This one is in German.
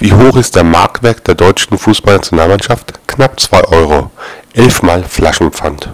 Wie hoch ist der Marktwert der deutschen Fußballnationalmannschaft? Knapp 2 Euro Elfmal Flaschenpfand